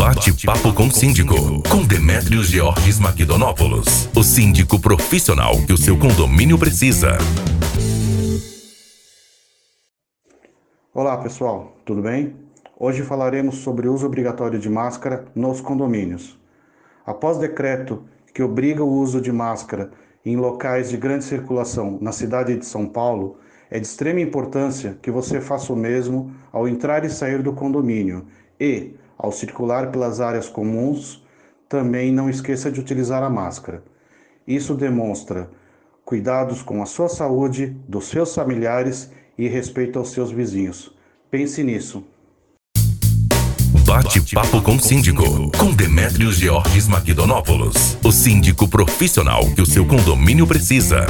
Bate-papo com síndico, com Demetrios Georges Maquidonópolis, o síndico profissional que o seu condomínio precisa. Olá pessoal, tudo bem? Hoje falaremos sobre o uso obrigatório de máscara nos condomínios. Após decreto que obriga o uso de máscara em locais de grande circulação na cidade de São Paulo, é de extrema importância que você faça o mesmo ao entrar e sair do condomínio e, ao circular pelas áreas comuns, também não esqueça de utilizar a máscara. Isso demonstra cuidados com a sua saúde, dos seus familiares e respeito aos seus vizinhos. Pense nisso. Bate-papo com o síndico, com Demetrios Georges Maquidonópolis, o síndico profissional que o seu condomínio precisa.